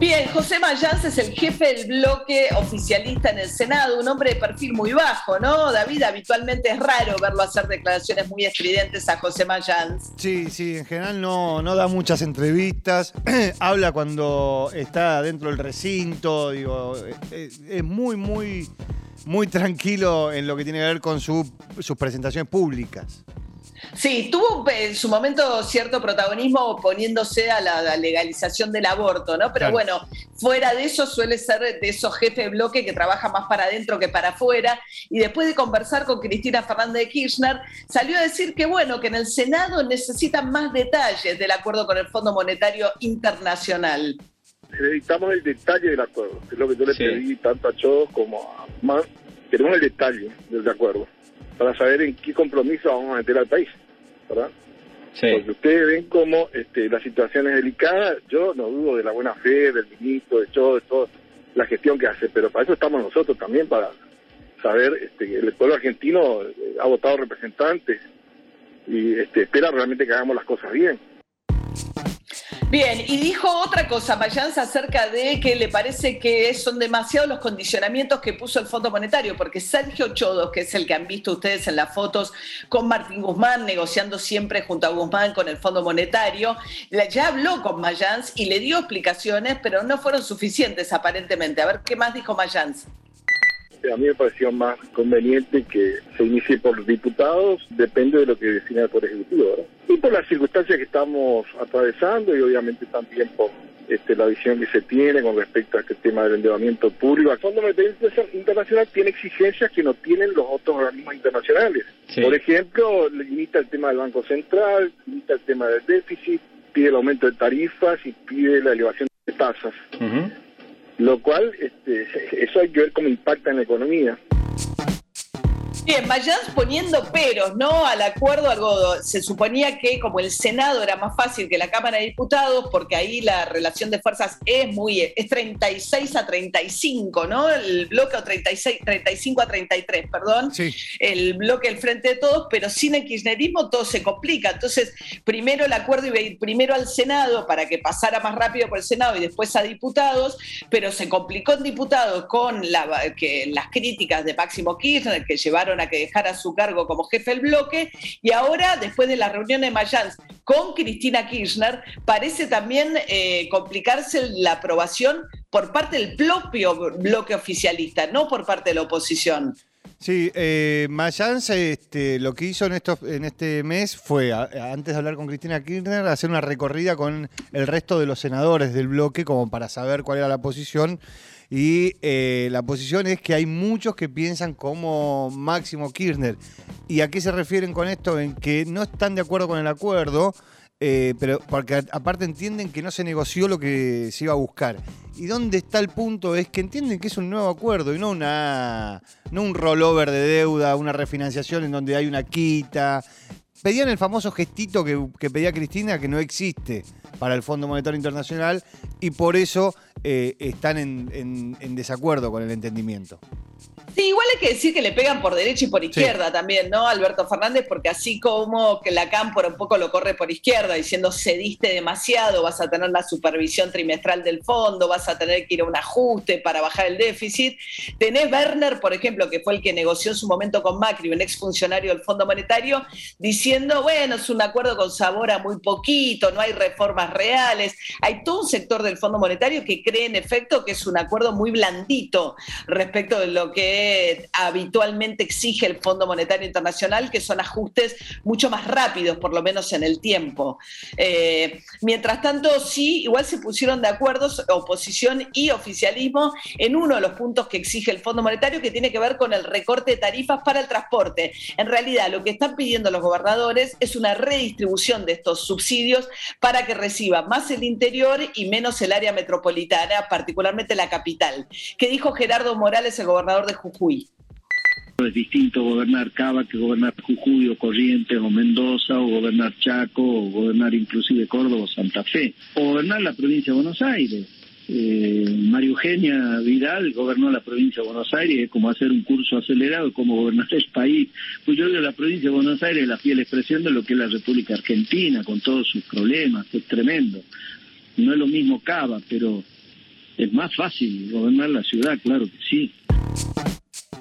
Bien, José Mayans es el jefe del bloque oficialista en el Senado, un hombre de perfil muy bajo, ¿no? David, habitualmente es raro verlo hacer declaraciones muy estridentes a José Mayans. Sí, sí, en general no, no da muchas entrevistas, habla cuando está dentro del recinto, digo, es, es muy, muy, muy tranquilo en lo que tiene que ver con su- sus presentaciones públicas. Sí, tuvo en su momento cierto protagonismo oponiéndose a la, la legalización del aborto, ¿no? Pero Claro. bueno, fuera de eso suele ser de esos jefes de bloque que trabaja más para adentro que para afuera. Y después de conversar con Cristina Fernández de Kirchner, salió a decir que bueno, que en el Senado necesitan más detalles del acuerdo con el Fondo Monetario Internacional. necesitamos el detalle del acuerdo, que es lo que yo le Sí. pedí tanto a Chodos como a más. Queremos el detalle del acuerdo para saber en qué compromiso vamos a meter al país, ¿verdad? Sí. Porque ustedes ven cómo este, la situación es delicada. Yo no dudo de la buena fe del ministro, de Chodos, de toda la gestión que hace, pero para eso estamos nosotros también, para saber este, que el pueblo argentino eh, ha votado representantes y este, espera realmente que hagamos las cosas bien. Bien, y dijo otra cosa, Mayans, acerca de que le parece que son demasiados los condicionamientos que puso el Fondo Monetario, porque Sergio Chodos, que es el que han visto ustedes en las fotos con Martín Guzmán, negociando siempre junto a Guzmán con el Fondo Monetario, ya habló con Mayans y le dio explicaciones, pero no fueron suficientes aparentemente. A ver, ¿qué más dijo Mayans? A mí me pareció más conveniente que se inicie por diputados, depende de lo que defina el Poder Ejecutivo. ¿verdad? Por las circunstancias que estamos atravesando y obviamente también por este, la visión que se tiene con respecto a este tema del endeudamiento público. El Fondo Monetario Internacional tiene exigencias que no tienen los otros organismos internacionales. Sí. Por ejemplo, limita el tema del Banco Central, limita el tema del déficit, pide el aumento de tarifas y pide la elevación de tasas lo cual este, eso hay que ver cómo impacta en la economía. Bien, Mayans poniendo peros, ¿no? Al acuerdo, algo se suponía que como el Senado era más fácil que la Cámara de Diputados, porque ahí la relación de fuerzas es muy, es 36 a 35, ¿no? El bloque o 36, 35 a 33, perdón. Sí. El bloque del Frente de Todos, pero sin el kirchnerismo todo se complica. Entonces, primero el acuerdo iba a ir primero al Senado para que pasara más rápido por el Senado y después a diputados, pero se complicó en diputados con la- que, las críticas de Máximo Kirchner que llevaron que dejara su cargo como jefe del bloque y ahora, después de la reunión de Mayans con Cristina Kirchner, parece también eh, complicarse la aprobación por parte del propio bloque oficialista, no por parte de la oposición. Sí, eh, Mayans este, lo que hizo en, estos, en este mes fue, antes de hablar con Cristina Kirchner, hacer una recorrida con el resto de los senadores del bloque como para saber cuál era la posición. Y eh, la posición es que hay muchos que piensan como Máximo Kirchner. ¿Y a qué se refieren con esto? En que no están de acuerdo con el acuerdo, eh, pero porque aparte entienden que no se negoció lo que se iba a buscar. ¿Y dónde está el punto? Es que entienden que es un nuevo acuerdo y no una no un rollover de deuda, una refinanciación en donde hay una quita. Pedían el famoso gestito que, pedía Cristina, que no existe para el Fondo Monetario Internacional, y por eso eh, están en desacuerdo con el entendimiento. Sí, igual hay que decir que le pegan por derecha y por izquierda también, ¿no? Alberto Fernández, porque así como que la cámpora un poco lo corre por izquierda, diciendo cediste demasiado, vas a tener la supervisión trimestral del fondo, vas a tener que ir a un ajuste para bajar el déficit. Tenés Werner, por ejemplo, que fue el que negoció en su momento con Macri, un exfuncionario del Fondo Monetario, diciendo, bueno, es un acuerdo con sabor a muy poquito, no hay reformas reales. Hay todo un sector del Fondo Monetario que cree en efecto que es un acuerdo muy blandito respecto de lo que habitualmente exige el Fondo Monetario Internacional, que son ajustes mucho más rápidos, por lo menos en el tiempo. Eh, mientras tanto, sí, igual se pusieron de acuerdo oposición y oficialismo en uno de los puntos que exige el Fondo Monetario, que tiene que ver con el recorte de tarifas para el transporte. En realidad, lo que están pidiendo los gobernadores es una redistribución de estos subsidios para que reciba más el interior y menos el área metropolitana, particularmente la capital. ¿Qué dijo Gerardo Morales, el gobernador de Jujuy? Es distinto gobernar Cava que gobernar Jujuy o Corrientes o Mendoza o gobernar Chaco o gobernar inclusive Córdoba o Santa Fe o gobernar la provincia de Buenos Aires. Eh, María Eugenia Vidal gobernó la provincia de Buenos Aires, es como hacer un curso acelerado, como gobernar el país. Pues yo digo, la provincia de Buenos Aires es la fiel expresión de lo que es la República Argentina, con todos sus problemas, es tremendo. No es lo mismo Cava, pero es más fácil gobernar la ciudad, claro que sí.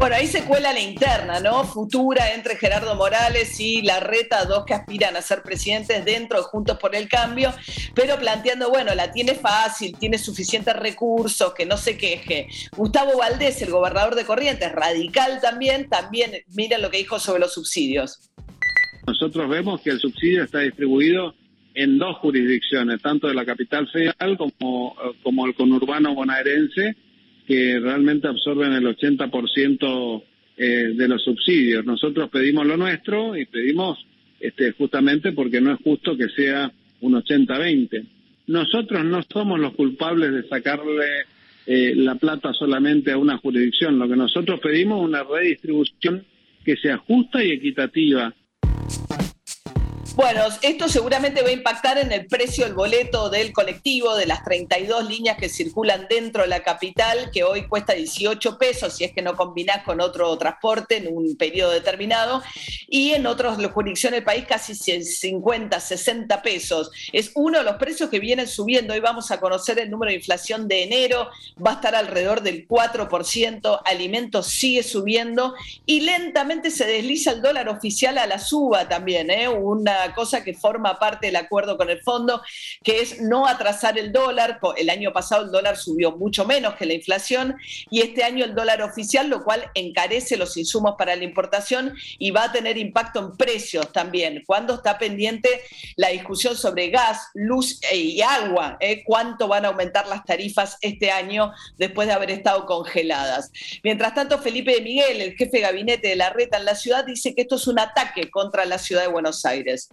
Bueno, ahí se cuela la interna, ¿no? Futura entre Gerardo Morales y Larreta, dos que aspiran a ser presidentes dentro de Juntos por el Cambio, pero planteando, bueno, la tiene fácil, tiene suficientes recursos, que no se queje. Gustavo Valdés, el gobernador de Corrientes, radical también, también miren lo que dijo sobre los subsidios. Nosotros vemos que el subsidio está distribuido en dos jurisdicciones, tanto de la capital federal como, como el conurbano bonaerense, que realmente absorben el 80% eh, de los subsidios. Nosotros pedimos lo nuestro y pedimos este, justamente porque no es justo que sea un 80-20. Nosotros no somos los culpables de sacarle eh, la plata solamente a una jurisdicción. Lo que nosotros pedimos es una redistribución que sea justa y equitativa bueno, esto seguramente va a impactar en el precio del boleto del colectivo, de las 32 líneas que circulan dentro de la capital, que hoy cuesta 18 pesos, si es que no combinás con otro transporte en un periodo determinado, y en otras jurisdicciones del país casi 50, 60 pesos. Es uno de los precios que vienen subiendo. Hoy vamos a conocer el número de inflación de enero, va a estar alrededor del 4%, alimentos sigue subiendo y lentamente se desliza el dólar oficial a la suba también, ¿eh? una cosa que forma parte del acuerdo con el fondo, que es no atrasar el dólar. El año pasado el dólar subió mucho menos que la inflación y este año el dólar oficial, lo cual encarece los insumos para la importación y va a tener impacto en precios también. Cuando está pendiente la discusión sobre gas, luz e, y agua, ¿eh? cuánto van a aumentar las tarifas este año después de haber estado congeladas. Mientras tanto, Felipe de Miguel, el jefe de gabinete de la reta en la ciudad, dice que esto es un ataque contra la ciudad de Buenos Aires.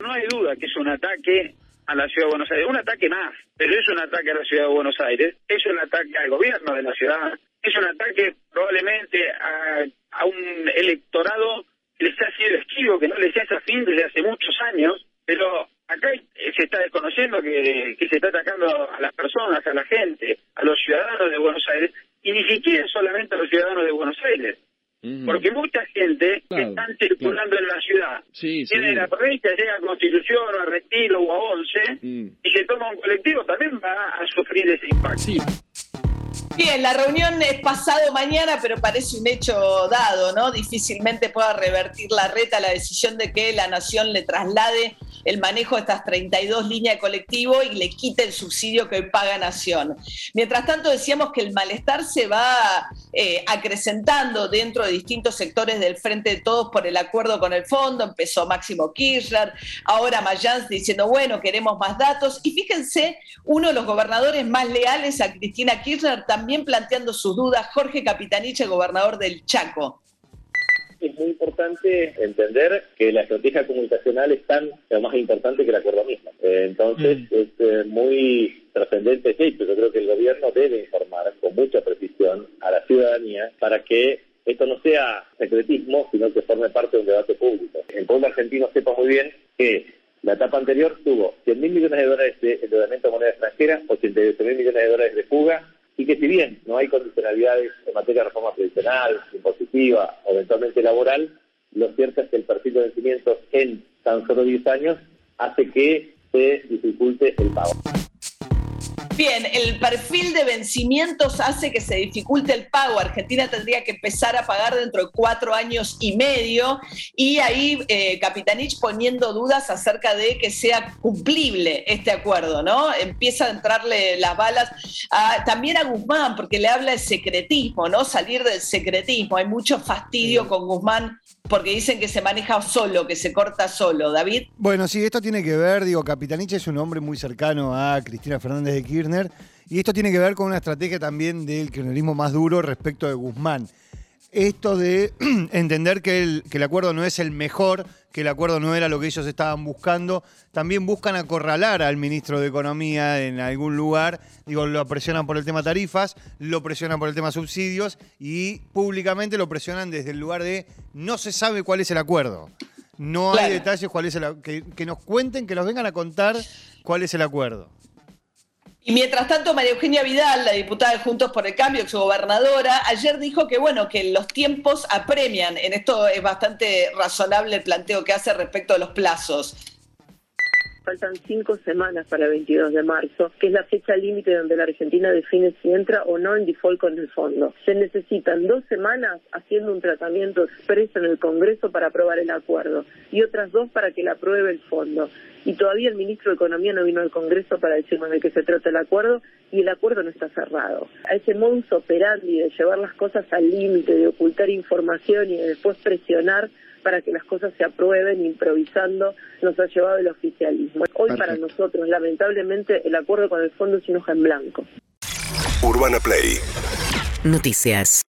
No hay duda que es un ataque a la ciudad de Buenos Aires, un ataque más, pero es un ataque a la ciudad de Buenos Aires, es un ataque al gobierno de la ciudad, es un ataque probablemente a, un electorado que les ha sido esquivo, que no les hace afín desde hace muchos años, pero acá se está desconociendo que, que se está atacando a las personas, a la gente, a los ciudadanos de Buenos Aires, y ni siquiera solamente a los ciudadanos de Buenos Aires. Porque mucha gente que están circulando en la ciudad, sí, tiene la provincia, llega a Constitución, o a Retiro o a Once, mm. y se toma un colectivo, también va a sufrir ese impacto. Bien, la reunión es pasado mañana, pero parece un hecho dado, ¿no? Difícilmente pueda revertir la reta la decisión de que la nación le traslade el manejo de estas 32 líneas de colectivo y le quite el subsidio que hoy paga Nación. Mientras tanto, decíamos que el malestar se va eh, acrecentando dentro de distintos sectores del Frente de Todos por el acuerdo con el fondo. Empezó Máximo Kirchner, ahora Mayans diciendo, bueno, queremos más datos. Y fíjense, uno de los gobernadores más leales a Cristina Kirchner también planteando sus dudas, Jorge Capitanich, gobernador del Chaco es muy importante entender que la estrategia comunicacional es tan o más importante que el acuerdo mismo. Eh, entonces, mm. es eh, muy trascendente ese hecho. Yo creo que el gobierno debe informar con mucha precisión a la ciudadanía para que esto no sea secretismo, sino que forme parte de un debate público. El pueblo argentino sepa muy bien que la etapa anterior tuvo 100 mil millones de dólares de endeudamiento de moneda extranjera, 88 mil millones de dólares de fuga, y que si bien no hay condicionalidades en materia de reforma previsional, impositiva o eventualmente laboral, lo cierto es que el perfil de vencimientos en tan solo 10 años hace que se dificulte el pago. Bien, el perfil de vencimientos hace que se dificulte el pago. Argentina tendría que empezar a pagar dentro de cuatro años y medio y ahí eh, Capitanich poniendo dudas acerca de que sea cumplible este acuerdo, ¿no? Empieza a entrarle las balas también a Guzmán porque le habla de secretismo, ¿no? Salir del secretismo. Hay mucho fastidio con Guzmán porque dicen que se maneja solo, que se corta solo. David. Bueno, sí, esto tiene que ver, digo, Capitanich es un hombre muy cercano a Cristina Fernández de Kirchner y esto tiene que ver con una estrategia también del kirchnerismo más duro respecto de Guzmán. esto de entender que el acuerdo no es el mejor, que el acuerdo no era lo que ellos estaban buscando, también buscan acorralar al ministro de Economía en algún lugar, digo, lo presionan por el tema tarifas, lo presionan por el tema subsidios y públicamente lo presionan desde el lugar de no se sabe cuál es el acuerdo. No Claro. hay detalles cuál es el que, que nos cuenten, que nos vengan a contar cuál es el acuerdo. Y mientras tanto, María Eugenia Vidal, la diputada de Juntos por el Cambio, exgobernadora, ayer dijo que bueno, que los tiempos apremian. En esto es bastante razonable el planteo que hace respecto a los plazos. Faltan cinco semanas para el 22 de marzo, que es la fecha límite donde la Argentina define si entra o no en default con el fondo. Se necesitan dos semanas haciendo un tratamiento expreso en el Congreso para aprobar el acuerdo y otras dos para que la apruebe el fondo. Y todavía el ministro de Economía no vino al Congreso para decirnos de qué se trata el acuerdo y el acuerdo no está cerrado. A ese modus operandi de llevar las cosas al límite, de ocultar información y de después presionar para que las cosas se aprueben improvisando nos ha llevado el oficialismo. Hoy para nosotros, lamentablemente, el acuerdo con el fondo es un hoja en blanco. Urbana Play Noticias.